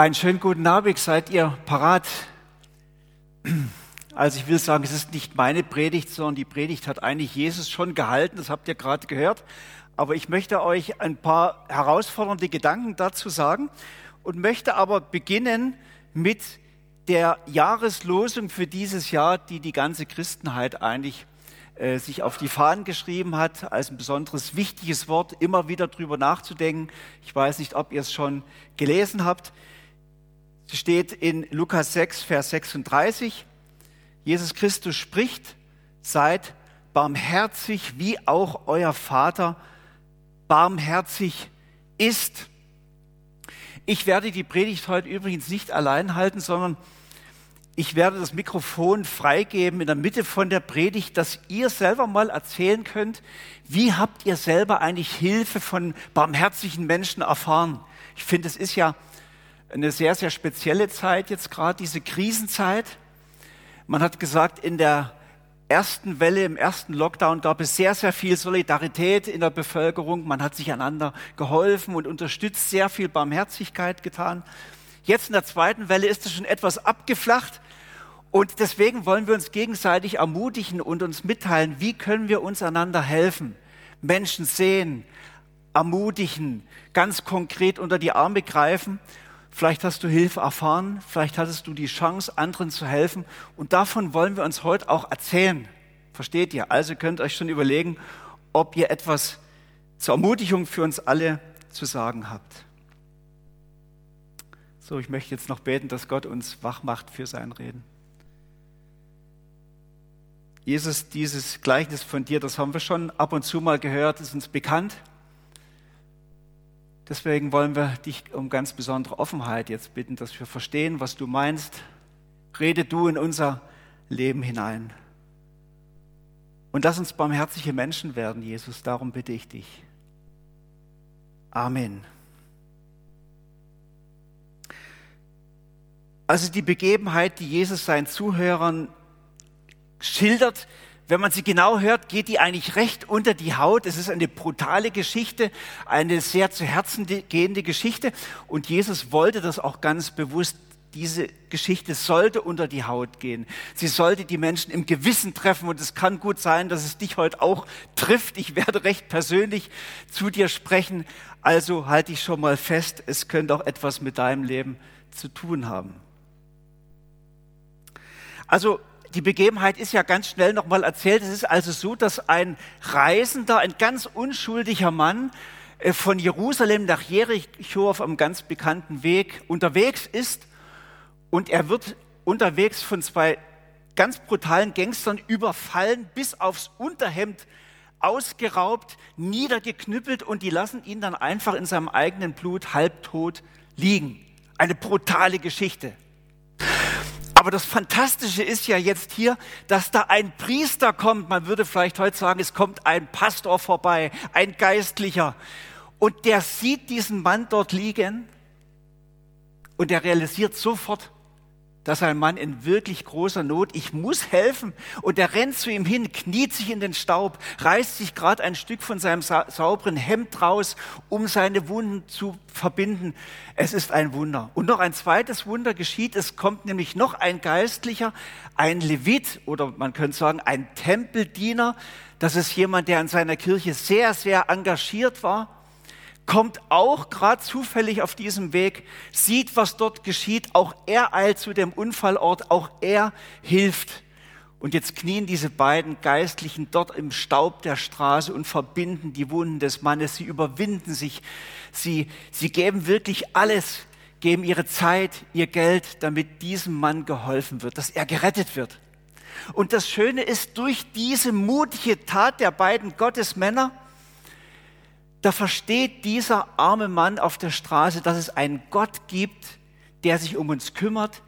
Einen schönen guten Abend, seid ihr parat? Also ich will sagen, es ist nicht meine Predigt, sondern die Predigt hat eigentlich Jesus schon gehalten, das habt ihr gerade gehört. Aber ich möchte euch ein paar herausfordernde Gedanken dazu sagen und möchte aber beginnen mit der Jahreslosung für dieses Jahr, die die ganze Christenheit eigentlich äh, sich auf die Fahnen geschrieben hat, als ein besonderes wichtiges Wort, immer wieder drüber nachzudenken. Ich weiß nicht, ob ihr es schon gelesen habt. Sie steht in Lukas 6, Vers 36. Jesus Christus spricht, seid barmherzig, wie auch euer Vater barmherzig ist. Ich werde die Predigt heute übrigens nicht allein halten, sondern ich werde das Mikrofon freigeben in der Mitte von der Predigt, dass ihr selber mal erzählen könnt, wie habt ihr selber eigentlich Hilfe von barmherzigen Menschen erfahren? Ich finde, es ist ja eine sehr, sehr spezielle Zeit jetzt gerade, diese Krisenzeit. Man hat gesagt, in der ersten Welle, im ersten Lockdown gab es sehr, sehr viel Solidarität in der Bevölkerung. Man hat sich einander geholfen und unterstützt, sehr viel Barmherzigkeit getan. Jetzt in der zweiten Welle ist es schon etwas abgeflacht. Und deswegen wollen wir uns gegenseitig ermutigen und uns mitteilen, wie können wir uns einander helfen, Menschen sehen, ermutigen, ganz konkret unter die Arme greifen Vielleicht hast du Hilfe erfahren, vielleicht hattest du die Chance, anderen zu helfen. Und davon wollen wir uns heute auch erzählen. Versteht ihr? Also könnt ihr euch schon überlegen, ob ihr etwas zur Ermutigung für uns alle zu sagen habt. So, ich möchte jetzt noch beten, dass Gott uns wach macht für sein Reden. Jesus, dieses Gleichnis von dir, das haben wir schon ab und zu mal gehört, ist uns bekannt. Deswegen wollen wir dich um ganz besondere Offenheit jetzt bitten, dass wir verstehen, was du meinst. Rede du in unser Leben hinein. Und lass uns barmherzige Menschen werden, Jesus. Darum bitte ich dich. Amen. Also die Begebenheit, die Jesus seinen Zuhörern schildert, wenn man sie genau hört, geht die eigentlich recht unter die Haut. Es ist eine brutale Geschichte, eine sehr zu Herzen gehende Geschichte. Und Jesus wollte das auch ganz bewusst. Diese Geschichte sollte unter die Haut gehen. Sie sollte die Menschen im Gewissen treffen. Und es kann gut sein, dass es dich heute auch trifft. Ich werde recht persönlich zu dir sprechen. Also halte ich schon mal fest, es könnte auch etwas mit deinem Leben zu tun haben. Also die Begebenheit ist ja ganz schnell nochmal erzählt. Es ist also so, dass ein Reisender, ein ganz unschuldiger Mann äh, von Jerusalem nach Jericho auf einem ganz bekannten Weg unterwegs ist und er wird unterwegs von zwei ganz brutalen Gangstern überfallen, bis aufs Unterhemd ausgeraubt, niedergeknüppelt und die lassen ihn dann einfach in seinem eigenen Blut halbtot liegen. Eine brutale Geschichte. Aber das Fantastische ist ja jetzt hier, dass da ein Priester kommt. Man würde vielleicht heute sagen, es kommt ein Pastor vorbei, ein Geistlicher. Und der sieht diesen Mann dort liegen und der realisiert sofort, dass ein Mann in wirklich großer Not, ich muss helfen. Und er rennt zu ihm hin, kniet sich in den Staub, reißt sich gerade ein Stück von seinem sa sauberen Hemd raus, um seine Wunden zu verbinden. Es ist ein Wunder. Und noch ein zweites Wunder geschieht. Es kommt nämlich noch ein Geistlicher, ein Levit oder man könnte sagen ein Tempeldiener. Das ist jemand, der in seiner Kirche sehr, sehr engagiert war kommt auch gerade zufällig auf diesem Weg, sieht, was dort geschieht. Auch er eilt zu dem Unfallort, auch er hilft. Und jetzt knien diese beiden Geistlichen dort im Staub der Straße und verbinden die Wunden des Mannes. Sie überwinden sich. Sie, sie geben wirklich alles, geben ihre Zeit, ihr Geld, damit diesem Mann geholfen wird, dass er gerettet wird. Und das Schöne ist, durch diese mutige Tat der beiden Gottesmänner, da versteht dieser arme Mann auf der Straße, dass es einen Gott gibt, der sich um uns kümmert,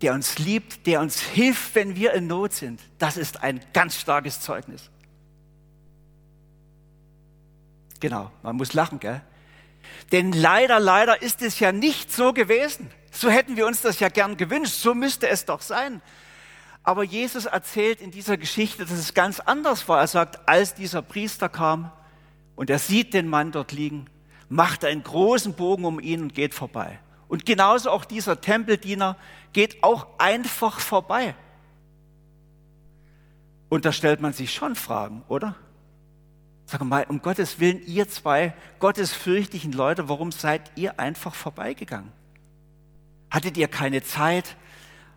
der uns liebt, der uns hilft, wenn wir in Not sind. Das ist ein ganz starkes Zeugnis. Genau, man muss lachen, gell? Denn leider, leider ist es ja nicht so gewesen. So hätten wir uns das ja gern gewünscht. So müsste es doch sein. Aber Jesus erzählt in dieser Geschichte, dass es ganz anders war. Er sagt, als dieser Priester kam, und er sieht den Mann dort liegen, macht einen großen Bogen um ihn und geht vorbei. Und genauso auch dieser Tempeldiener geht auch einfach vorbei. Und da stellt man sich schon Fragen, oder? Sag mal, um Gottes Willen, ihr zwei gottesfürchtigen Leute, warum seid ihr einfach vorbeigegangen? Hattet ihr keine Zeit?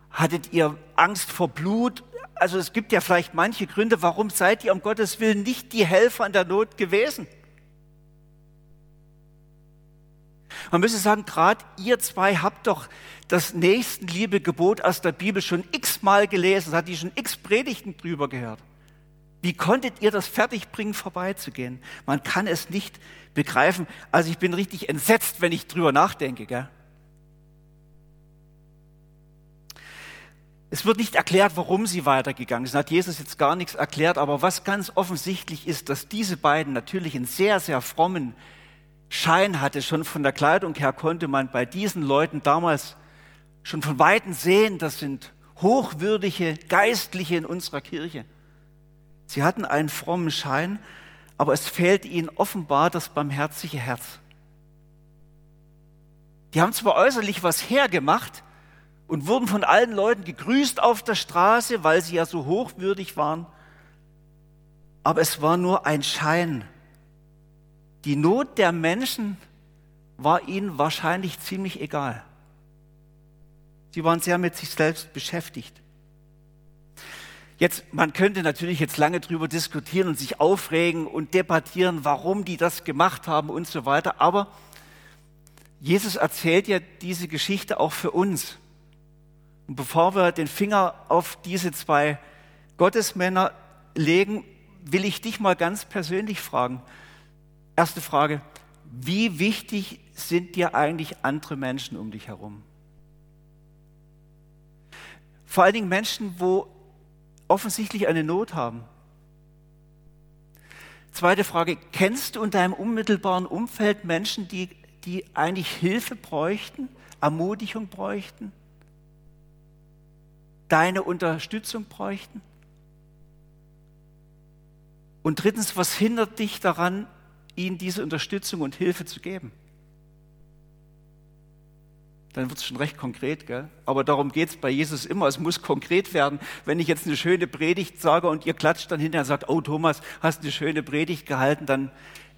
Hattet ihr Angst vor Blut? Also es gibt ja vielleicht manche Gründe, warum seid ihr um Gottes Willen nicht die Helfer in der Not gewesen? Man müsste sagen, gerade ihr zwei habt doch das Nächstenliebe-Gebot aus der Bibel schon x-mal gelesen, hat die schon x Predigten drüber gehört. Wie konntet ihr das fertigbringen, vorbeizugehen? Man kann es nicht begreifen. Also ich bin richtig entsetzt, wenn ich drüber nachdenke. Gell? Es wird nicht erklärt, warum sie weitergegangen sind. Hat Jesus jetzt gar nichts erklärt. Aber was ganz offensichtlich ist, dass diese beiden natürlich einen sehr, sehr frommen Schein hatte. Schon von der Kleidung her konnte man bei diesen Leuten damals schon von Weitem sehen, das sind hochwürdige Geistliche in unserer Kirche. Sie hatten einen frommen Schein, aber es fehlte ihnen offenbar das barmherzige Herz. Die haben zwar äußerlich was hergemacht und wurden von allen Leuten gegrüßt auf der Straße, weil sie ja so hochwürdig waren, aber es war nur ein Schein. Die Not der Menschen war ihnen wahrscheinlich ziemlich egal. Sie waren sehr mit sich selbst beschäftigt. Jetzt, man könnte natürlich jetzt lange drüber diskutieren und sich aufregen und debattieren, warum die das gemacht haben und so weiter. Aber Jesus erzählt ja diese Geschichte auch für uns. Und bevor wir den Finger auf diese zwei Gottesmänner legen, will ich dich mal ganz persönlich fragen. Erste Frage, wie wichtig sind dir eigentlich andere Menschen um dich herum? Vor allen Dingen Menschen, wo offensichtlich eine Not haben. Zweite Frage, kennst du in deinem unmittelbaren Umfeld Menschen, die, die eigentlich Hilfe bräuchten, Ermutigung bräuchten, deine Unterstützung bräuchten? Und drittens, was hindert dich daran, ihnen diese Unterstützung und Hilfe zu geben? dann wird es schon recht konkret. Gell? Aber darum geht es bei Jesus immer. Es muss konkret werden. Wenn ich jetzt eine schöne Predigt sage und ihr klatscht dann hinterher und sagt, oh Thomas, hast eine schöne Predigt gehalten, dann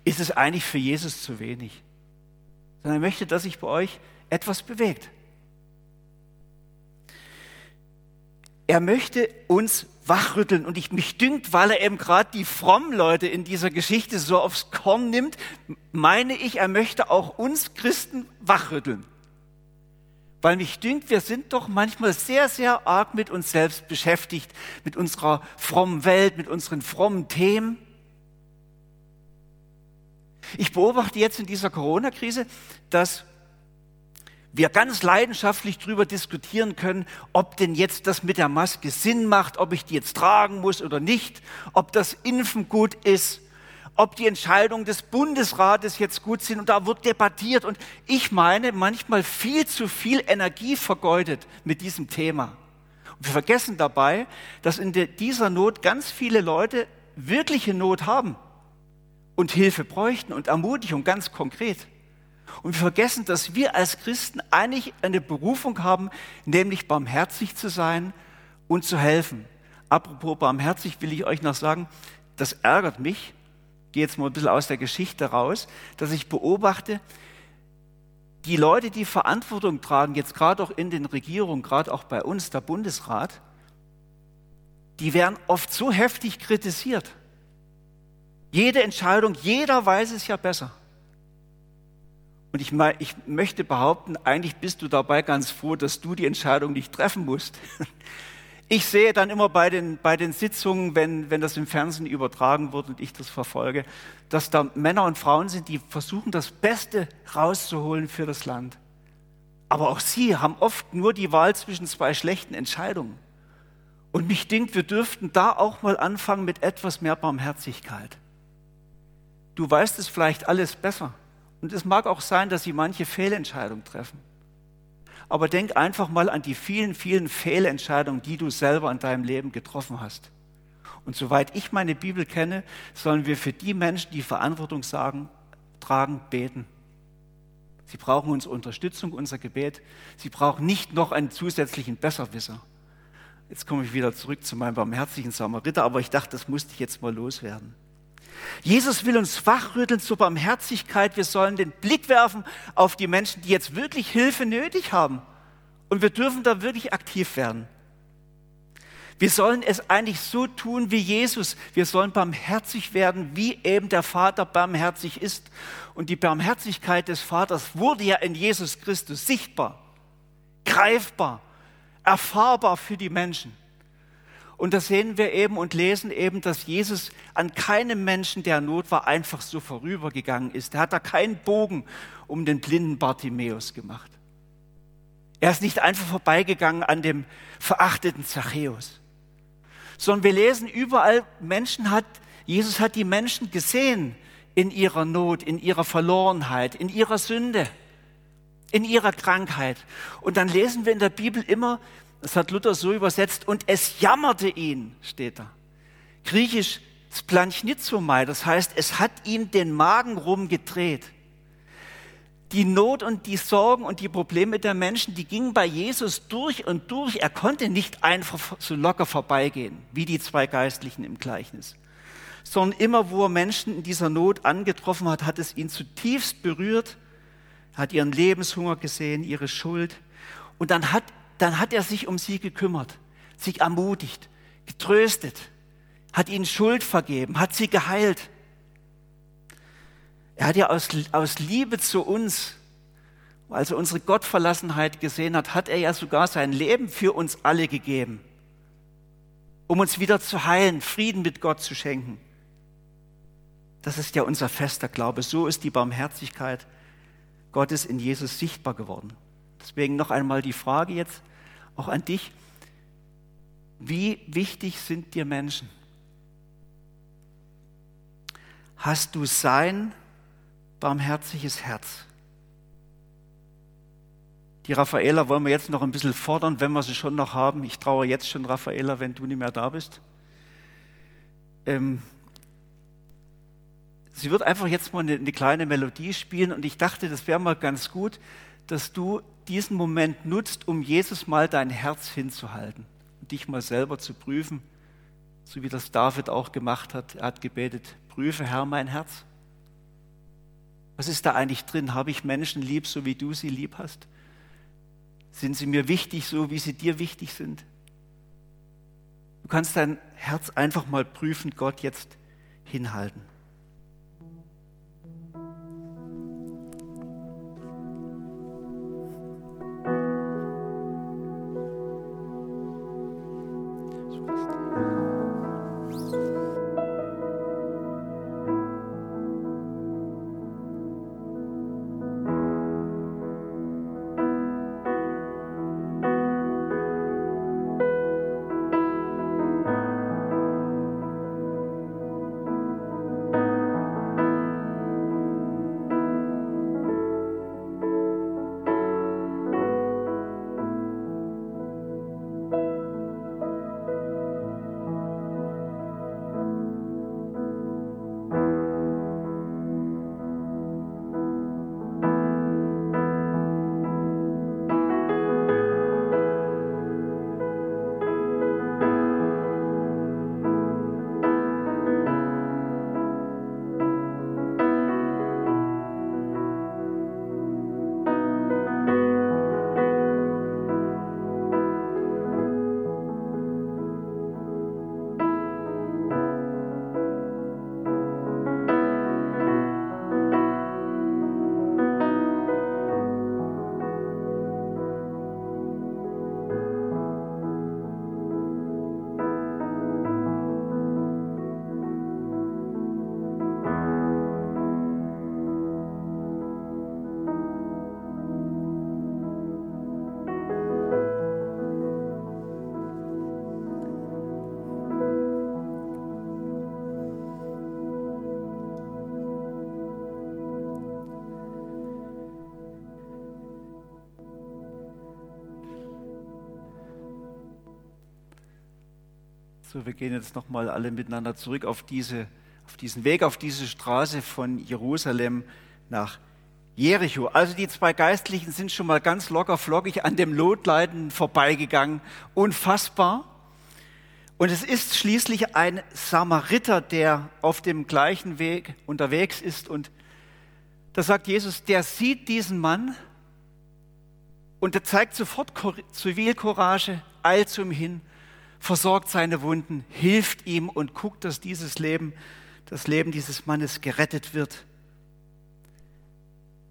ist es eigentlich für Jesus zu wenig. Sondern er möchte, dass sich bei euch etwas bewegt. Er möchte uns wachrütteln und ich mich dünkt, weil er eben gerade die frommen Leute in dieser Geschichte so aufs Korn nimmt, meine ich, er möchte auch uns Christen wachrütteln. Weil mich dünkt, wir sind doch manchmal sehr, sehr arg mit uns selbst beschäftigt, mit unserer frommen Welt, mit unseren frommen Themen. Ich beobachte jetzt in dieser Corona-Krise, dass wir ganz leidenschaftlich darüber diskutieren können, ob denn jetzt das mit der Maske Sinn macht, ob ich die jetzt tragen muss oder nicht, ob das Impfen gut ist, ob die Entscheidungen des Bundesrates jetzt gut sind und da wird debattiert und ich meine manchmal viel zu viel Energie vergeudet mit diesem Thema. Und wir vergessen dabei, dass in dieser Not ganz viele Leute wirkliche Not haben und Hilfe bräuchten und Ermutigung ganz konkret. Und wir vergessen, dass wir als Christen eigentlich eine Berufung haben, nämlich barmherzig zu sein und zu helfen. Apropos barmherzig will ich euch noch sagen, das ärgert mich, gehe jetzt mal ein bisschen aus der Geschichte raus, dass ich beobachte, die Leute, die Verantwortung tragen, jetzt gerade auch in den Regierungen, gerade auch bei uns, der Bundesrat, die werden oft so heftig kritisiert. Jede Entscheidung, jeder weiß es ja besser. Und ich, ich möchte behaupten, eigentlich bist du dabei ganz froh, dass du die Entscheidung nicht treffen musst. Ich sehe dann immer bei den, bei den Sitzungen, wenn, wenn das im Fernsehen übertragen wird und ich das verfolge, dass da Männer und Frauen sind, die versuchen, das Beste rauszuholen für das Land. Aber auch sie haben oft nur die Wahl zwischen zwei schlechten Entscheidungen. Und mich denkt, wir dürften da auch mal anfangen mit etwas mehr Barmherzigkeit. Du weißt es vielleicht alles besser. Und es mag auch sein, dass sie manche Fehlentscheidungen treffen aber denk einfach mal an die vielen, vielen Fehlentscheidungen, die du selber in deinem Leben getroffen hast. Und soweit ich meine Bibel kenne, sollen wir für die Menschen, die Verantwortung sagen, tragen, beten. Sie brauchen unsere Unterstützung, unser Gebet. Sie brauchen nicht noch einen zusätzlichen Besserwisser. Jetzt komme ich wieder zurück zu meinem barmherzigen Samariter, aber ich dachte, das musste ich jetzt mal loswerden. Jesus will uns wachrütteln zur Barmherzigkeit. Wir sollen den Blick werfen auf die Menschen, die jetzt wirklich Hilfe nötig haben. Und wir dürfen da wirklich aktiv werden. Wir sollen es eigentlich so tun wie Jesus. Wir sollen barmherzig werden, wie eben der Vater barmherzig ist. Und die Barmherzigkeit des Vaters wurde ja in Jesus Christus sichtbar, greifbar, erfahrbar für die Menschen. Und da sehen wir eben und lesen eben, dass Jesus an keinem Menschen, der Not war, einfach so vorübergegangen ist. Er hat da keinen Bogen um den blinden Bartimäus gemacht. Er ist nicht einfach vorbeigegangen an dem verachteten Zachäus, sondern wir lesen überall, Menschen hat, Jesus hat die Menschen gesehen in ihrer Not, in ihrer Verlorenheit, in ihrer Sünde, in ihrer Krankheit. Und dann lesen wir in der Bibel immer, das hat Luther so übersetzt, und es jammerte ihn, steht da. Griechisch Splanchnitzomai, das heißt, es hat ihm den Magen rumgedreht. Die Not und die Sorgen und die Probleme der Menschen, die gingen bei Jesus durch und durch. Er konnte nicht einfach so locker vorbeigehen, wie die zwei Geistlichen im Gleichnis, sondern immer, wo er Menschen in dieser Not angetroffen hat, hat es ihn zutiefst berührt, er hat ihren Lebenshunger gesehen, ihre Schuld. Und dann hat dann hat er sich um sie gekümmert, sich ermutigt, getröstet, hat ihnen Schuld vergeben, hat sie geheilt. Er hat ja aus, aus Liebe zu uns, als er unsere Gottverlassenheit gesehen hat, hat er ja sogar sein Leben für uns alle gegeben, um uns wieder zu heilen, Frieden mit Gott zu schenken. Das ist ja unser fester Glaube. So ist die Barmherzigkeit Gottes in Jesus sichtbar geworden. Deswegen noch einmal die Frage jetzt, auch an dich. Wie wichtig sind dir Menschen? Hast du sein barmherziges Herz? Die Raffaela wollen wir jetzt noch ein bisschen fordern, wenn wir sie schon noch haben. Ich traue jetzt schon, Raffaela, wenn du nicht mehr da bist. Ähm, sie wird einfach jetzt mal eine, eine kleine Melodie spielen und ich dachte, das wäre mal ganz gut, dass du diesen Moment nutzt, um Jesus mal dein Herz hinzuhalten und dich mal selber zu prüfen, so wie das David auch gemacht hat. Er hat gebetet, prüfe Herr mein Herz. Was ist da eigentlich drin? Habe ich Menschen lieb, so wie du sie lieb hast? Sind sie mir wichtig, so wie sie dir wichtig sind? Du kannst dein Herz einfach mal prüfen, Gott jetzt hinhalten. Christ. Wir gehen jetzt nochmal alle miteinander zurück auf, diese, auf diesen Weg, auf diese Straße von Jerusalem nach Jericho. Also die zwei Geistlichen sind schon mal ganz locker flockig an dem Lotleiden vorbeigegangen. Unfassbar. Und es ist schließlich ein Samariter, der auf dem gleichen Weg unterwegs ist. Und da sagt Jesus, der sieht diesen Mann und er zeigt sofort Zivilcourage, eilt zu ihm hin, versorgt seine Wunden, hilft ihm und guckt, dass dieses Leben, das Leben dieses Mannes gerettet wird.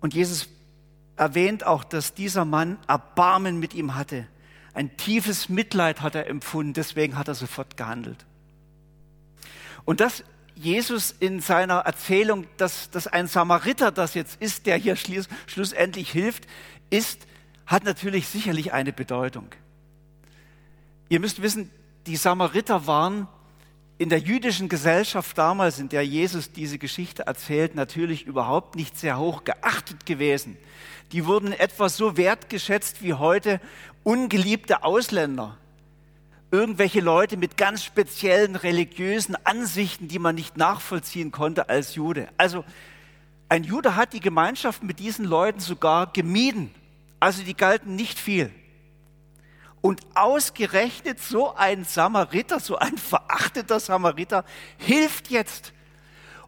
Und Jesus erwähnt auch, dass dieser Mann Erbarmen mit ihm hatte. Ein tiefes Mitleid hat er empfunden, deswegen hat er sofort gehandelt. Und dass Jesus in seiner Erzählung, dass, dass ein Samariter das jetzt ist, der hier schlussendlich hilft, ist, hat natürlich sicherlich eine Bedeutung. Ihr müsst wissen, die Samariter waren in der jüdischen Gesellschaft damals, in der Jesus diese Geschichte erzählt, natürlich überhaupt nicht sehr hoch geachtet gewesen. Die wurden etwa so wertgeschätzt wie heute ungeliebte Ausländer. Irgendwelche Leute mit ganz speziellen religiösen Ansichten, die man nicht nachvollziehen konnte als Jude. Also ein Jude hat die Gemeinschaft mit diesen Leuten sogar gemieden. Also die galten nicht viel. Und ausgerechnet so ein Samariter, so ein verachteter Samariter, hilft jetzt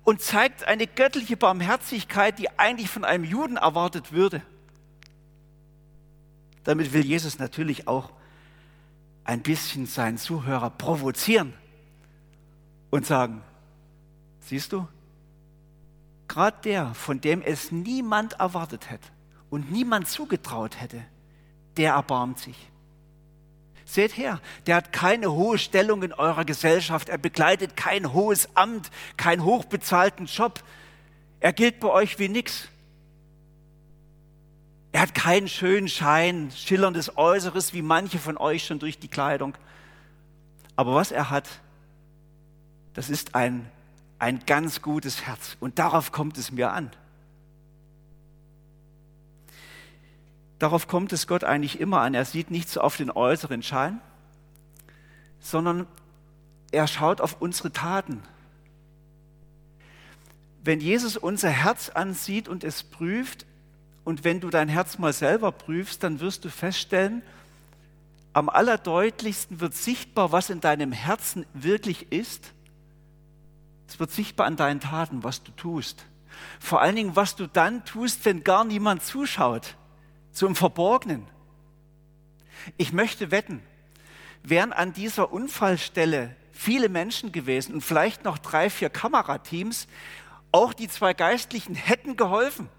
und zeigt eine göttliche Barmherzigkeit, die eigentlich von einem Juden erwartet würde. Damit will Jesus natürlich auch ein bisschen seinen Zuhörer provozieren und sagen, siehst du, gerade der, von dem es niemand erwartet hätte und niemand zugetraut hätte, der erbarmt sich. Seht her, der hat keine hohe Stellung in eurer Gesellschaft, er begleitet kein hohes Amt, keinen hochbezahlten Job. Er gilt bei euch wie nix. Er hat keinen schönen Schein, schillerndes Äußeres wie manche von euch schon durch die Kleidung. Aber was er hat, das ist ein, ein ganz gutes Herz. Und darauf kommt es mir an. Darauf kommt es Gott eigentlich immer an. Er sieht nicht so auf den äußeren Schein, sondern er schaut auf unsere Taten. Wenn Jesus unser Herz ansieht und es prüft, und wenn du dein Herz mal selber prüfst, dann wirst du feststellen, am allerdeutlichsten wird sichtbar, was in deinem Herzen wirklich ist. Es wird sichtbar an deinen Taten, was du tust. Vor allen Dingen, was du dann tust, wenn gar niemand zuschaut so im Verborgenen. Ich möchte wetten, wären an dieser Unfallstelle viele Menschen gewesen und vielleicht noch drei, vier Kamerateams, auch die zwei Geistlichen hätten geholfen.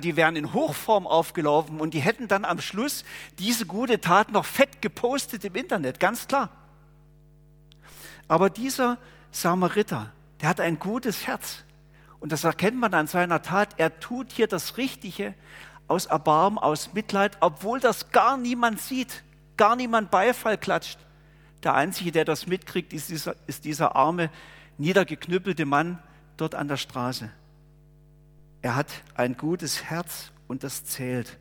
Die wären in Hochform aufgelaufen und die hätten dann am Schluss diese gute Tat noch fett gepostet im Internet, ganz klar. Aber dieser Samariter, der hat ein gutes Herz. Und das erkennt man an seiner Tat. Er tut hier das Richtige, aus Erbarmen, aus Mitleid, obwohl das gar niemand sieht, gar niemand Beifall klatscht. Der Einzige, der das mitkriegt, ist dieser, ist dieser arme, niedergeknüppelte Mann dort an der Straße. Er hat ein gutes Herz und das zählt.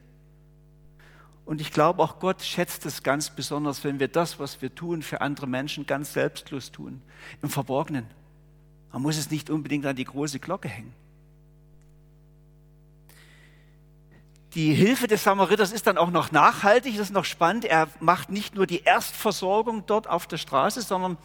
Und ich glaube, auch Gott schätzt es ganz besonders, wenn wir das, was wir tun, für andere Menschen ganz selbstlos tun, im Verborgenen. Man muss es nicht unbedingt an die große Glocke hängen. Die Hilfe des Samariters ist dann auch noch nachhaltig, das ist noch spannend. Er macht nicht nur die Erstversorgung dort auf der Straße, sondern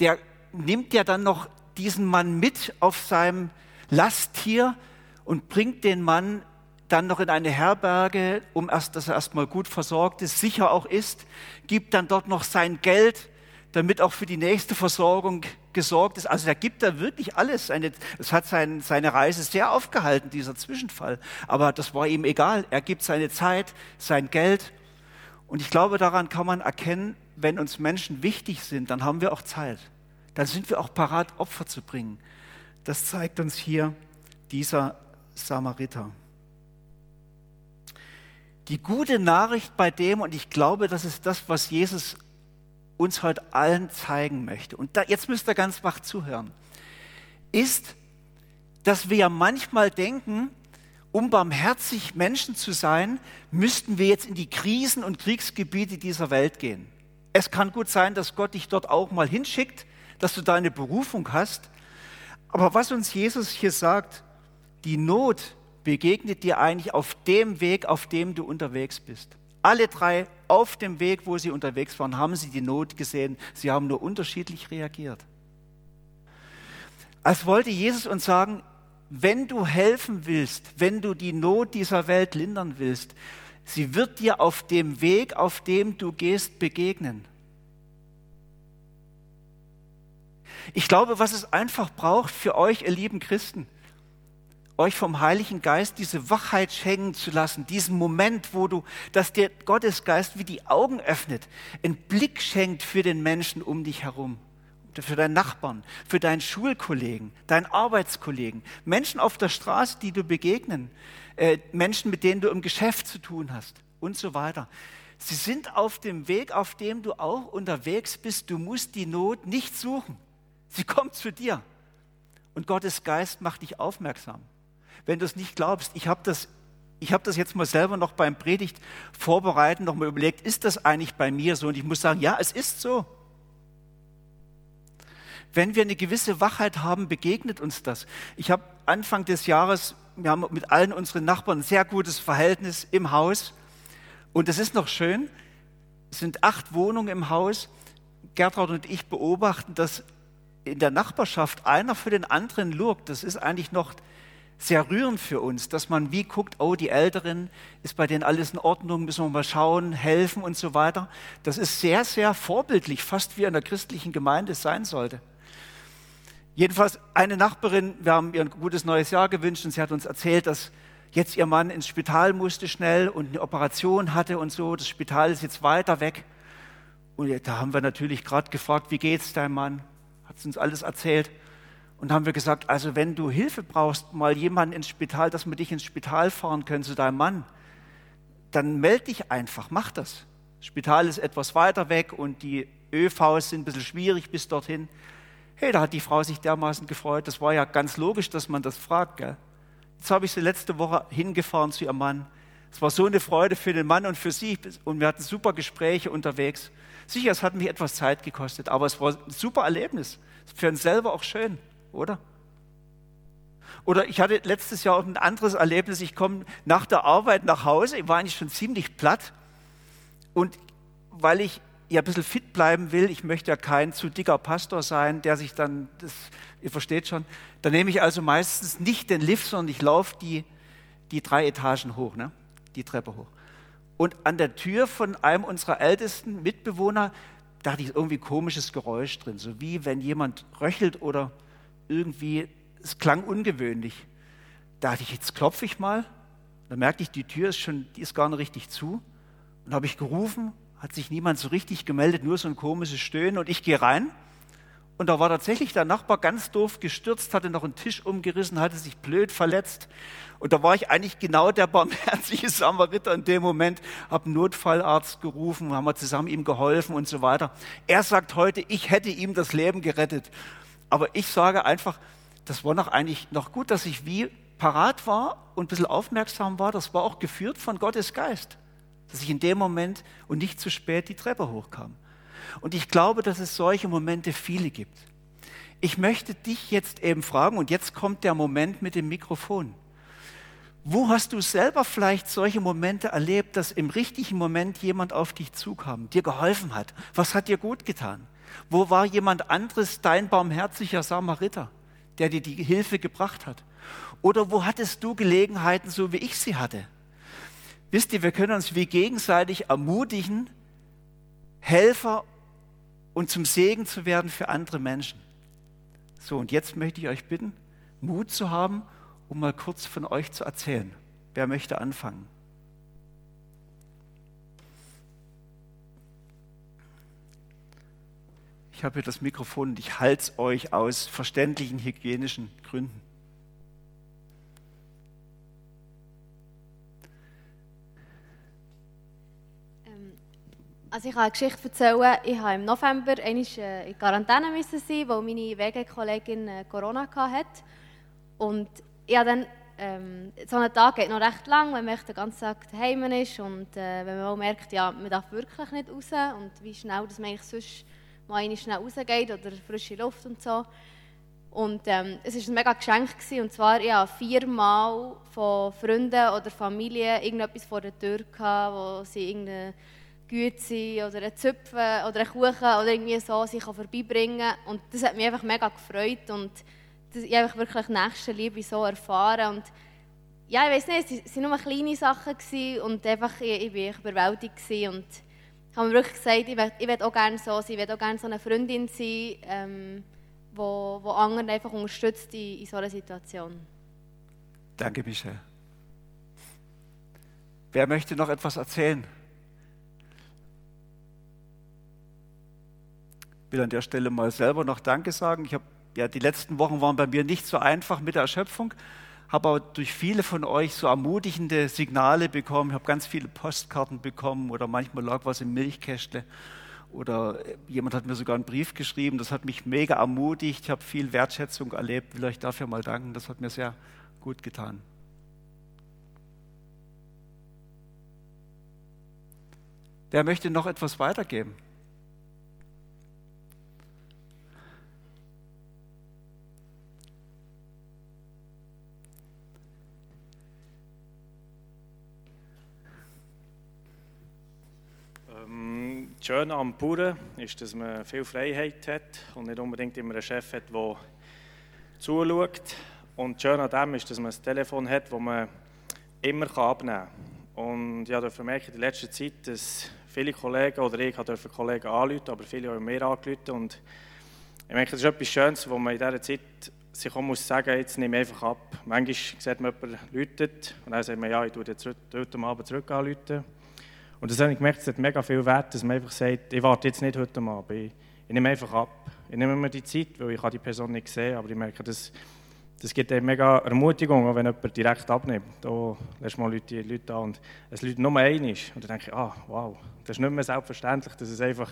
der nimmt ja dann noch diesen Mann mit auf seinem Lasttier und bringt den Mann dann noch in eine Herberge, um erst, dass er erstmal gut versorgt ist, sicher auch ist, gibt dann dort noch sein Geld, damit auch für die nächste Versorgung gesorgt ist. Also er gibt da wirklich alles. Es hat sein, seine Reise sehr aufgehalten, dieser Zwischenfall. Aber das war ihm egal. Er gibt seine Zeit, sein Geld. Und ich glaube, daran kann man erkennen, wenn uns Menschen wichtig sind, dann haben wir auch Zeit. Dann sind wir auch parat, Opfer zu bringen. Das zeigt uns hier dieser Samariter. Die gute Nachricht bei dem, und ich glaube, das ist das, was Jesus uns heute allen zeigen möchte, und da, jetzt müsst ihr ganz wach zuhören, ist, dass wir ja manchmal denken, um barmherzig Menschen zu sein, müssten wir jetzt in die Krisen- und Kriegsgebiete dieser Welt gehen. Es kann gut sein, dass Gott dich dort auch mal hinschickt, dass du deine Berufung hast. Aber was uns Jesus hier sagt, Die Not begegnet dir eigentlich auf dem Weg, auf dem du unterwegs bist. Alle drei auf dem Weg, wo sie unterwegs waren, haben sie die Not gesehen. Sie haben nur unterschiedlich reagiert. Als wollte Jesus uns sagen, wenn du helfen willst, wenn du die Not dieser Welt lindern willst, sie wird dir auf dem Weg, auf dem du gehst, begegnen. Ich glaube, was es einfach braucht für euch, ihr lieben Christen, euch vom Heiligen Geist diese Wachheit schenken zu lassen, diesen Moment, wo du, dass der Gottesgeist wie die Augen öffnet, einen Blick schenkt für den Menschen um dich herum, für deinen Nachbarn, für deinen Schulkollegen, deinen Arbeitskollegen, Menschen auf der Straße, die du begegnen, äh, Menschen, mit denen du im Geschäft zu tun hast und so weiter. Sie sind auf dem Weg, auf dem du auch unterwegs bist. Du musst die Not nicht suchen. Sie kommt zu dir. Und Gottes Geist macht dich aufmerksam. Wenn du es nicht glaubst, ich habe das, hab das jetzt mal selber noch beim Predigt vorbereiten, noch mal überlegt, ist das eigentlich bei mir so? Und ich muss sagen, ja, es ist so. Wenn wir eine gewisse Wachheit haben, begegnet uns das. Ich habe Anfang des Jahres, wir haben mit allen unseren Nachbarn ein sehr gutes Verhältnis im Haus. Und es ist noch schön, es sind acht Wohnungen im Haus. Gertraud und ich beobachten, dass in der Nachbarschaft einer für den anderen lurkt. Das ist eigentlich noch sehr rührend für uns, dass man wie guckt, oh, die Älteren, ist bei denen alles in Ordnung, müssen wir mal schauen, helfen und so weiter. Das ist sehr, sehr vorbildlich, fast wie in der christlichen Gemeinde sein sollte. Jedenfalls eine Nachbarin, wir haben ihr ein gutes neues Jahr gewünscht und sie hat uns erzählt, dass jetzt ihr Mann ins Spital musste schnell und eine Operation hatte und so. Das Spital ist jetzt weiter weg. Und da haben wir natürlich gerade gefragt, wie geht's deinem Mann? Hat sie uns alles erzählt. Und haben wir gesagt, also wenn du Hilfe brauchst, mal jemanden ins Spital, dass wir dich ins Spital fahren können zu deinem Mann, dann melde dich einfach, mach das. Das Spital ist etwas weiter weg und die ÖVs sind ein bisschen schwierig bis dorthin. Hey, da hat die Frau sich dermaßen gefreut. Das war ja ganz logisch, dass man das fragt. Gell? Jetzt habe ich sie letzte Woche hingefahren zu ihrem Mann. Es war so eine Freude für den Mann und für sie und wir hatten super Gespräche unterwegs. Sicher, es hat mich etwas Zeit gekostet, aber es war ein super Erlebnis. Für uns selber auch schön, oder? Oder ich hatte letztes Jahr auch ein anderes Erlebnis. Ich komme nach der Arbeit nach Hause, ich war eigentlich schon ziemlich platt. Und weil ich ja ein bisschen fit bleiben will, ich möchte ja kein zu dicker Pastor sein, der sich dann, das, ihr versteht schon, dann nehme ich also meistens nicht den Lift, sondern ich laufe die, die drei Etagen hoch, ne? die Treppe hoch. Und an der Tür von einem unserer ältesten Mitbewohner dachte ich irgendwie komisches Geräusch drin, so wie wenn jemand röchelt oder irgendwie, es klang ungewöhnlich. Da dachte ich, jetzt klopfe ich mal. Da merkte ich, die Tür ist schon, die ist gar nicht richtig zu. Und habe ich gerufen, hat sich niemand so richtig gemeldet, nur so ein komisches Stöhnen. Und ich gehe rein und da war tatsächlich der Nachbar ganz doof gestürzt, hatte noch einen Tisch umgerissen, hatte sich blöd verletzt. Und da war ich eigentlich genau der barmherzige Samariter in dem Moment, habe einen Notfallarzt gerufen, haben wir zusammen ihm geholfen und so weiter. Er sagt heute, ich hätte ihm das Leben gerettet. Aber ich sage einfach, das war noch eigentlich noch gut, dass ich wie parat war und ein bisschen aufmerksam war. Das war auch geführt von Gottes Geist, dass ich in dem Moment und nicht zu spät die Treppe hochkam. Und ich glaube, dass es solche Momente viele gibt. Ich möchte dich jetzt eben fragen, und jetzt kommt der Moment mit dem Mikrofon. Wo hast du selber vielleicht solche Momente erlebt, dass im richtigen Moment jemand auf dich zukam, dir geholfen hat? Was hat dir gut getan? Wo war jemand anderes dein barmherziger Samariter, der dir die Hilfe gebracht hat? Oder wo hattest du Gelegenheiten, so wie ich sie hatte? Wisst ihr, wir können uns wie gegenseitig ermutigen, Helfer und zum Segen zu werden für andere Menschen. So, und jetzt möchte ich euch bitten, Mut zu haben, um mal kurz von euch zu erzählen. Wer möchte anfangen? Ich habe hier das Mikrofon und ich halte es euch aus verständlichen hygienischen Gründen. Also ich kann eine Geschichte erzählen. Ich habe im November einmal in Quarantäne müssen sein, weil meine WG-Kollegin äh, Corona hatte. Und ja, dann ähm, so ein Tag geht noch recht lang, wenn man den ganzen Tag daheim ist und äh, wenn man auch merkt, ja, man darf wirklich nicht raus und wie schnell dass man eigentlich sonst mal schnell rausgeht oder frische Luft und so. Und ähm, es war ein mega Geschenk. Gewesen. Und zwar, ich hatte viermal von Freunden oder Familie irgendetwas vor der Tür, gehabt, wo sie irgendeine Güte oder einen Zupfen oder einen Kuchen oder irgendwie so sich vorbeibringen. Und das hat mich einfach mega gefreut. Und das, ich habe wirklich Nächstenliebe so erfahren. Und ja, ich weiß nicht, es waren nur kleine Sachen gewesen und einfach, ich, ich war überwältigt gewesen und habe mir wirklich gesagt, ich will, ich will auch gerne so sein, ich will auch gerne so eine Freundin sein, ähm, wo, wo andere einfach unterstützt in, in so einer Situation. Danke, Michelle. Wer möchte noch etwas erzählen? Ich will an der Stelle mal selber noch Danke sagen. Ich habe ja, die letzten Wochen waren bei mir nicht so einfach mit der Erschöpfung, habe aber durch viele von euch so ermutigende Signale bekommen. Ich habe ganz viele Postkarten bekommen oder manchmal lag was im Milchkästle oder jemand hat mir sogar einen Brief geschrieben. Das hat mich mega ermutigt. Ich habe viel Wertschätzung erlebt. Will euch dafür mal danken. Das hat mir sehr gut getan. Wer möchte noch etwas weitergeben? Das Schöne am Bauern ist, dass man viel Freiheit hat und nicht unbedingt immer einen Chef hat, der zuschaut. Und das Schöne an dem ist, dass man ein Telefon hat, das man immer abnehmen kann. Und ich habe merken in letzter Zeit, dass viele Kollegen oder ich durfte Kollegen anrufen, aber viele auch mehr anrufen. Und ich denke, das ist etwas Schönes, wo man in dieser Zeit sich auch muss sagen, jetzt nehme ich einfach ab. Manchmal sieht man jemanden läutet und dann sagt man, ja, ich tue heute Abend zurück anrufen. Und das habe ich gemerkt, es hat mega viel Wert, dass man einfach sagt, ich warte jetzt nicht heute Abend, ich, ich nehme einfach ab. Ich nehme mir die Zeit, weil ich die Person nicht sehen aber ich merke, das, das gibt eine mega Ermutigung, wenn jemand direkt abnimmt. Da lässt mal Leute, Leute an und es Leute nur ein ist. Und dann denke ich, ah, wow, das ist nicht mehr selbstverständlich, dass es einfach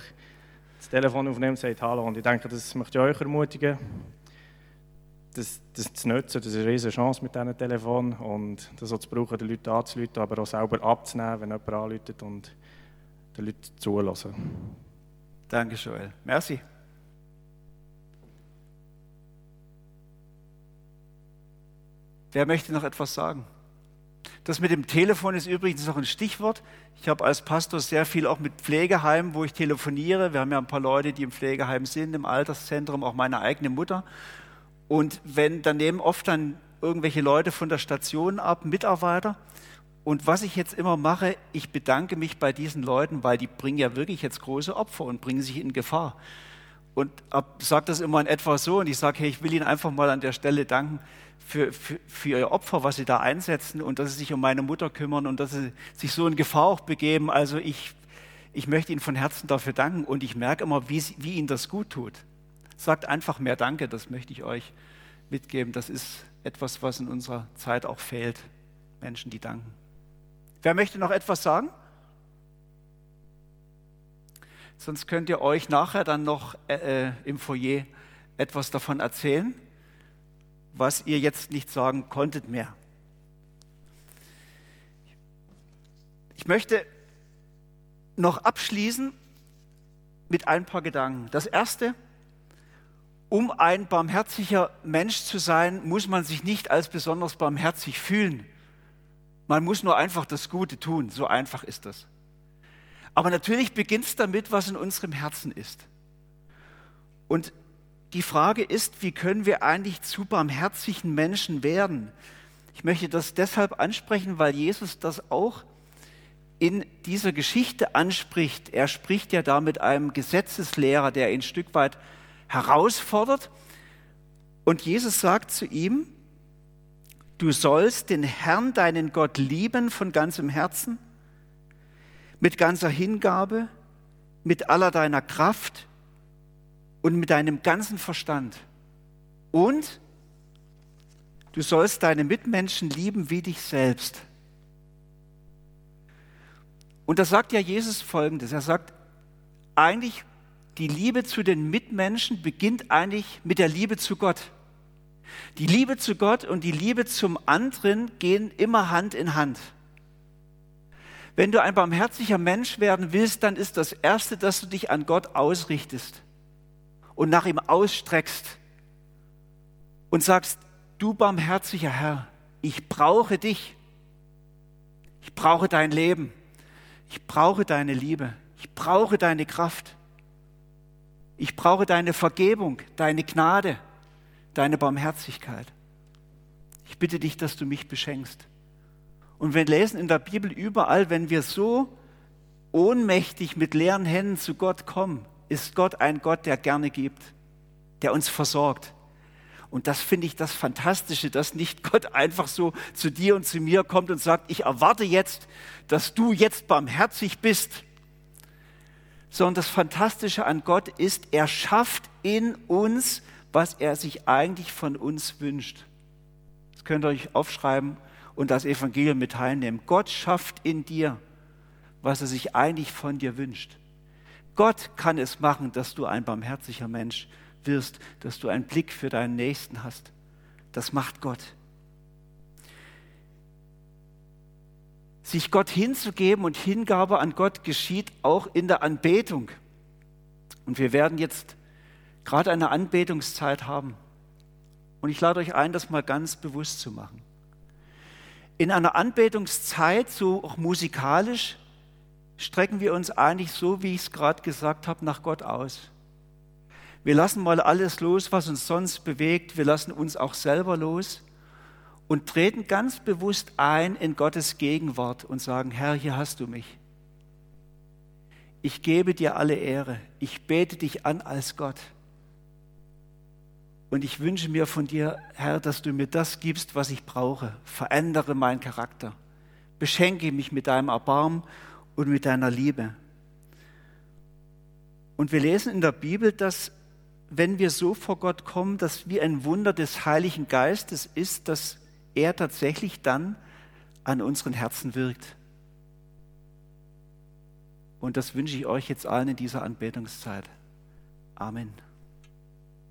das Telefon aufnimmt und sagt Hallo. Und ich denke, das möchte ich euch ermutigen, das, das zu nutzen. Das ist eine riesige Chance mit diesem Telefon und das auch zu brauchen, die Leute anzuleiten, aber auch selber abzunehmen, wenn jemand anruft und den Leuten zulassen. Danke, Joel. Merci. Wer möchte noch etwas sagen? Das mit dem Telefon ist übrigens noch ein Stichwort. Ich habe als Pastor sehr viel auch mit Pflegeheimen, wo ich telefoniere. Wir haben ja ein paar Leute, die im Pflegeheim sind, im Alterszentrum, auch meine eigene Mutter. Und wenn daneben oft dann irgendwelche Leute von der Station ab, Mitarbeiter. Und was ich jetzt immer mache, ich bedanke mich bei diesen Leuten, weil die bringen ja wirklich jetzt große Opfer und bringen sich in Gefahr. Und sage das immer in etwa so und ich sage, hey, ich will Ihnen einfach mal an der Stelle danken für, für, für Ihr Opfer, was Sie da einsetzen und dass Sie sich um meine Mutter kümmern und dass Sie sich so in Gefahr auch begeben. Also ich, ich möchte Ihnen von Herzen dafür danken und ich merke immer, wie, wie Ihnen das gut tut. Sagt einfach mehr Danke, das möchte ich euch mitgeben. Das ist etwas, was in unserer Zeit auch fehlt. Menschen, die danken. Wer möchte noch etwas sagen? Sonst könnt ihr euch nachher dann noch äh, äh im Foyer etwas davon erzählen, was ihr jetzt nicht sagen konntet mehr. Ich möchte noch abschließen mit ein paar Gedanken. Das erste, um ein barmherziger Mensch zu sein, muss man sich nicht als besonders barmherzig fühlen. Man muss nur einfach das Gute tun. So einfach ist das. Aber natürlich beginnt es damit, was in unserem Herzen ist. Und die Frage ist, wie können wir eigentlich zu barmherzigen Menschen werden? Ich möchte das deshalb ansprechen, weil Jesus das auch in dieser Geschichte anspricht. Er spricht ja da mit einem Gesetzeslehrer, der ein Stück weit herausfordert. Und Jesus sagt zu ihm, du sollst den Herrn, deinen Gott lieben von ganzem Herzen, mit ganzer Hingabe, mit aller deiner Kraft und mit deinem ganzen Verstand. Und du sollst deine Mitmenschen lieben wie dich selbst. Und da sagt ja Jesus Folgendes. Er sagt, eigentlich die Liebe zu den Mitmenschen beginnt eigentlich mit der Liebe zu Gott. Die Liebe zu Gott und die Liebe zum anderen gehen immer Hand in Hand. Wenn du ein barmherziger Mensch werden willst, dann ist das Erste, dass du dich an Gott ausrichtest und nach ihm ausstreckst und sagst, du barmherziger Herr, ich brauche dich. Ich brauche dein Leben. Ich brauche deine Liebe. Ich brauche deine Kraft. Ich brauche deine Vergebung, deine Gnade, deine Barmherzigkeit. Ich bitte dich, dass du mich beschenkst. Und wir lesen in der Bibel überall, wenn wir so ohnmächtig mit leeren Händen zu Gott kommen, ist Gott ein Gott, der gerne gibt, der uns versorgt. Und das finde ich das Fantastische, dass nicht Gott einfach so zu dir und zu mir kommt und sagt, ich erwarte jetzt, dass du jetzt barmherzig bist, sondern das Fantastische an Gott ist, er schafft in uns, was er sich eigentlich von uns wünscht. Das könnt ihr euch aufschreiben und das Evangelium mit teilnehmen. Gott schafft in dir, was er sich eigentlich von dir wünscht. Gott kann es machen, dass du ein barmherziger Mensch wirst, dass du einen Blick für deinen Nächsten hast. Das macht Gott. Sich Gott hinzugeben und Hingabe an Gott geschieht auch in der Anbetung. Und wir werden jetzt gerade eine Anbetungszeit haben. Und ich lade euch ein, das mal ganz bewusst zu machen. In einer Anbetungszeit, so auch musikalisch, strecken wir uns eigentlich so, wie ich es gerade gesagt habe, nach Gott aus. Wir lassen mal alles los, was uns sonst bewegt. Wir lassen uns auch selber los und treten ganz bewusst ein in Gottes Gegenwart und sagen, Herr, hier hast du mich. Ich gebe dir alle Ehre. Ich bete dich an als Gott. Und ich wünsche mir von dir, Herr, dass du mir das gibst, was ich brauche. Verändere meinen Charakter. Beschenke mich mit deinem Erbarmen und mit deiner Liebe. Und wir lesen in der Bibel, dass wenn wir so vor Gott kommen, dass wie ein Wunder des Heiligen Geistes ist, dass er tatsächlich dann an unseren Herzen wirkt. Und das wünsche ich euch jetzt allen in dieser Anbetungszeit. Amen.